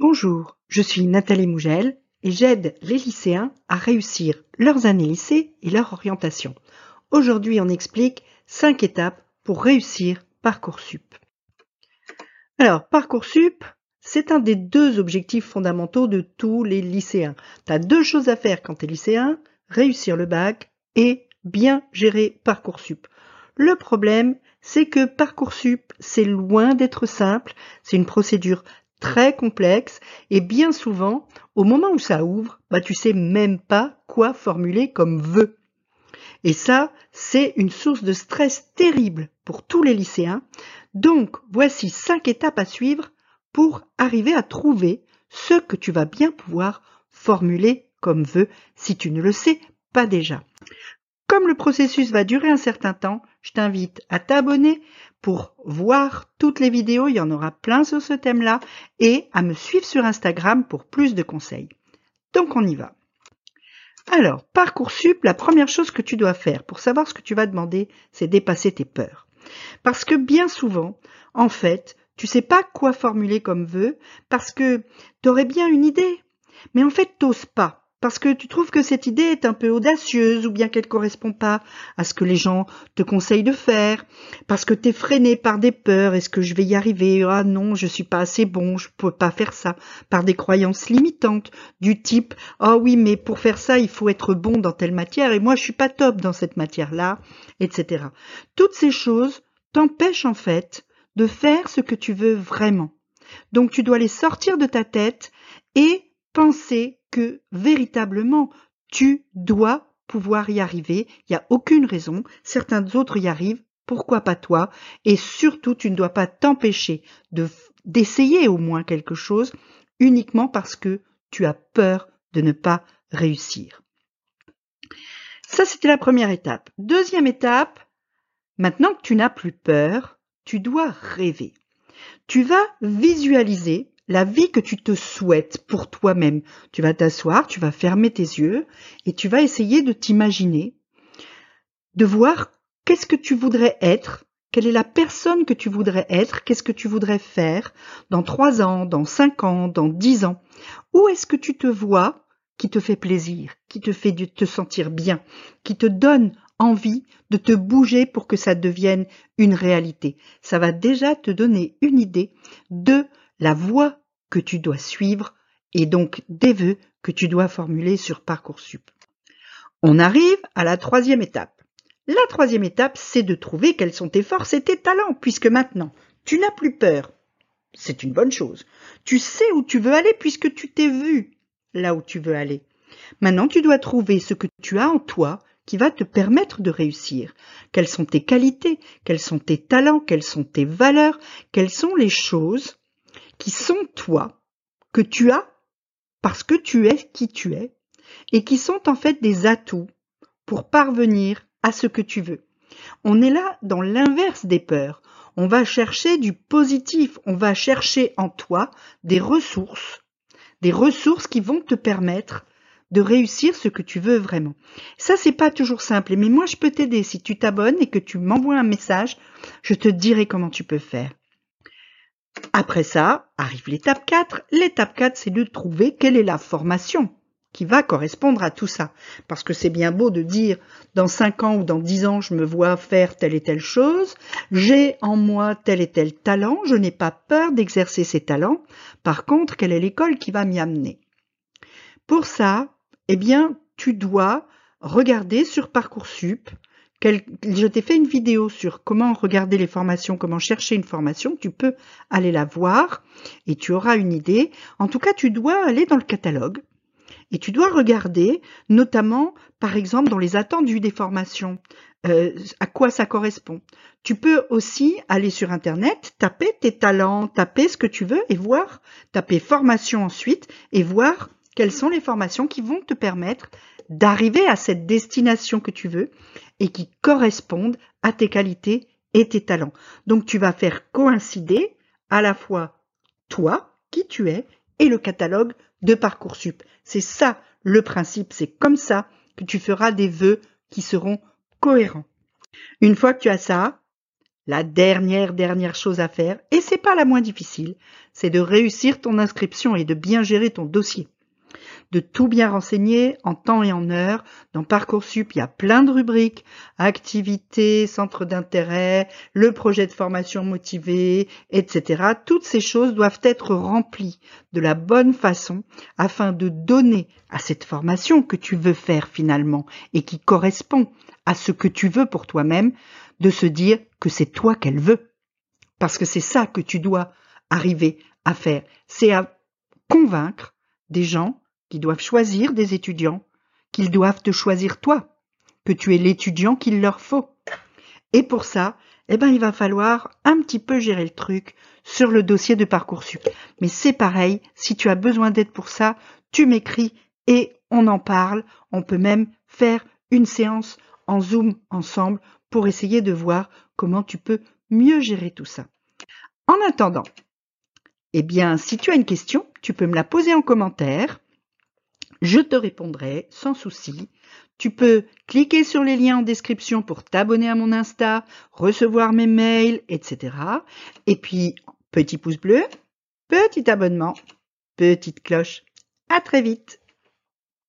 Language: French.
Bonjour, je suis Nathalie Mougel et j'aide les lycéens à réussir leurs années lycée et leur orientation. Aujourd'hui, on explique 5 étapes pour réussir Parcoursup. Alors, Parcoursup, c'est un des deux objectifs fondamentaux de tous les lycéens. Tu as deux choses à faire quand tu es lycéen, réussir le bac et bien gérer Parcoursup. Le problème, c'est que Parcoursup, c'est loin d'être simple, c'est une procédure très complexe et bien souvent, au moment où ça ouvre, bah tu sais même pas quoi formuler comme vœu. Et ça, c'est une source de stress terrible pour tous les lycéens. Donc, voici cinq étapes à suivre pour arriver à trouver ce que tu vas bien pouvoir formuler comme vœu si tu ne le sais pas déjà. Comme le processus va durer un certain temps, je t'invite à t'abonner pour voir toutes les vidéos, il y en aura plein sur ce thème-là, et à me suivre sur Instagram pour plus de conseils. Donc on y va. Alors, Parcoursup, la première chose que tu dois faire pour savoir ce que tu vas demander, c'est dépasser tes peurs. Parce que bien souvent, en fait, tu sais pas quoi formuler comme vœu parce que tu aurais bien une idée, mais en fait, t'oses pas parce que tu trouves que cette idée est un peu audacieuse ou bien qu'elle correspond pas à ce que les gens te conseillent de faire, parce que tu es freiné par des peurs, est-ce que je vais y arriver? Ah non, je suis pas assez bon, je peux pas faire ça, par des croyances limitantes du type Ah oui, mais pour faire ça, il faut être bon dans telle matière et moi je suis pas top dans cette matière-là, etc. Toutes ces choses t'empêchent en fait de faire ce que tu veux vraiment. Donc tu dois les sortir de ta tête et penser que véritablement tu dois pouvoir y arriver. Il n'y a aucune raison. Certains autres y arrivent. Pourquoi pas toi? Et surtout, tu ne dois pas t'empêcher de d'essayer au moins quelque chose uniquement parce que tu as peur de ne pas réussir. Ça, c'était la première étape. Deuxième étape, maintenant que tu n'as plus peur, tu dois rêver. Tu vas visualiser la vie que tu te souhaites pour toi-même. Tu vas t'asseoir, tu vas fermer tes yeux et tu vas essayer de t'imaginer, de voir qu'est-ce que tu voudrais être, quelle est la personne que tu voudrais être, qu'est-ce que tu voudrais faire dans trois ans, dans cinq ans, dans dix ans. Où est-ce que tu te vois qui te fait plaisir, qui te fait te sentir bien, qui te donne envie de te bouger pour que ça devienne une réalité? Ça va déjà te donner une idée de la voie que tu dois suivre et donc des vœux que tu dois formuler sur Parcoursup. On arrive à la troisième étape. La troisième étape, c'est de trouver quelles sont tes forces et tes talents, puisque maintenant, tu n'as plus peur. C'est une bonne chose. Tu sais où tu veux aller puisque tu t'es vu là où tu veux aller. Maintenant, tu dois trouver ce que tu as en toi qui va te permettre de réussir. Quelles sont tes qualités, quels sont tes talents, quelles sont tes valeurs, quelles sont les choses qui sont toi, que tu as parce que tu es qui tu es, et qui sont en fait des atouts pour parvenir à ce que tu veux. On est là dans l'inverse des peurs. On va chercher du positif, on va chercher en toi des ressources, des ressources qui vont te permettre de réussir ce que tu veux vraiment. Ça, c'est pas toujours simple, mais moi, je peux t'aider. Si tu t'abonnes et que tu m'envoies un message, je te dirai comment tu peux faire. Après ça, arrive l'étape 4. L'étape 4, c'est de trouver quelle est la formation qui va correspondre à tout ça. Parce que c'est bien beau de dire dans 5 ans ou dans 10 ans, je me vois faire telle et telle chose, j'ai en moi tel et tel talent, je n'ai pas peur d'exercer ces talents. Par contre, quelle est l'école qui va m'y amener? Pour ça, eh bien, tu dois regarder sur Parcoursup je t'ai fait une vidéo sur comment regarder les formations, comment chercher une formation. Tu peux aller la voir et tu auras une idée. En tout cas, tu dois aller dans le catalogue et tu dois regarder, notamment, par exemple, dans les attendus des formations, euh, à quoi ça correspond. Tu peux aussi aller sur Internet, taper tes talents, taper ce que tu veux et voir, taper formation ensuite et voir quelles sont les formations qui vont te permettre d'arriver à cette destination que tu veux et qui correspondent à tes qualités et tes talents. Donc tu vas faire coïncider à la fois toi, qui tu es, et le catalogue de Parcoursup. C'est ça le principe, c'est comme ça que tu feras des vœux qui seront cohérents. Une fois que tu as ça, La dernière, dernière chose à faire, et c'est pas la moins difficile, c'est de réussir ton inscription et de bien gérer ton dossier de tout bien renseigner en temps et en heure. Dans Parcoursup, il y a plein de rubriques, activités, centres d'intérêt, le projet de formation motivé, etc. Toutes ces choses doivent être remplies de la bonne façon afin de donner à cette formation que tu veux faire finalement et qui correspond à ce que tu veux pour toi-même, de se dire que c'est toi qu'elle veut. Parce que c'est ça que tu dois arriver à faire. C'est à convaincre des gens qui doivent choisir des étudiants, qu'ils doivent te choisir toi, que tu es l'étudiant qu'il leur faut. Et pour ça, eh ben, il va falloir un petit peu gérer le truc sur le dossier de Parcoursup. Mais c'est pareil, si tu as besoin d'aide pour ça, tu m'écris et on en parle. On peut même faire une séance en Zoom ensemble pour essayer de voir comment tu peux mieux gérer tout ça. En attendant, eh bien, si tu as une question, tu peux me la poser en commentaire je te répondrai sans souci. Tu peux cliquer sur les liens en description pour t'abonner à mon Insta, recevoir mes mails, etc. Et puis, petit pouce bleu, petit abonnement, petite cloche. À très vite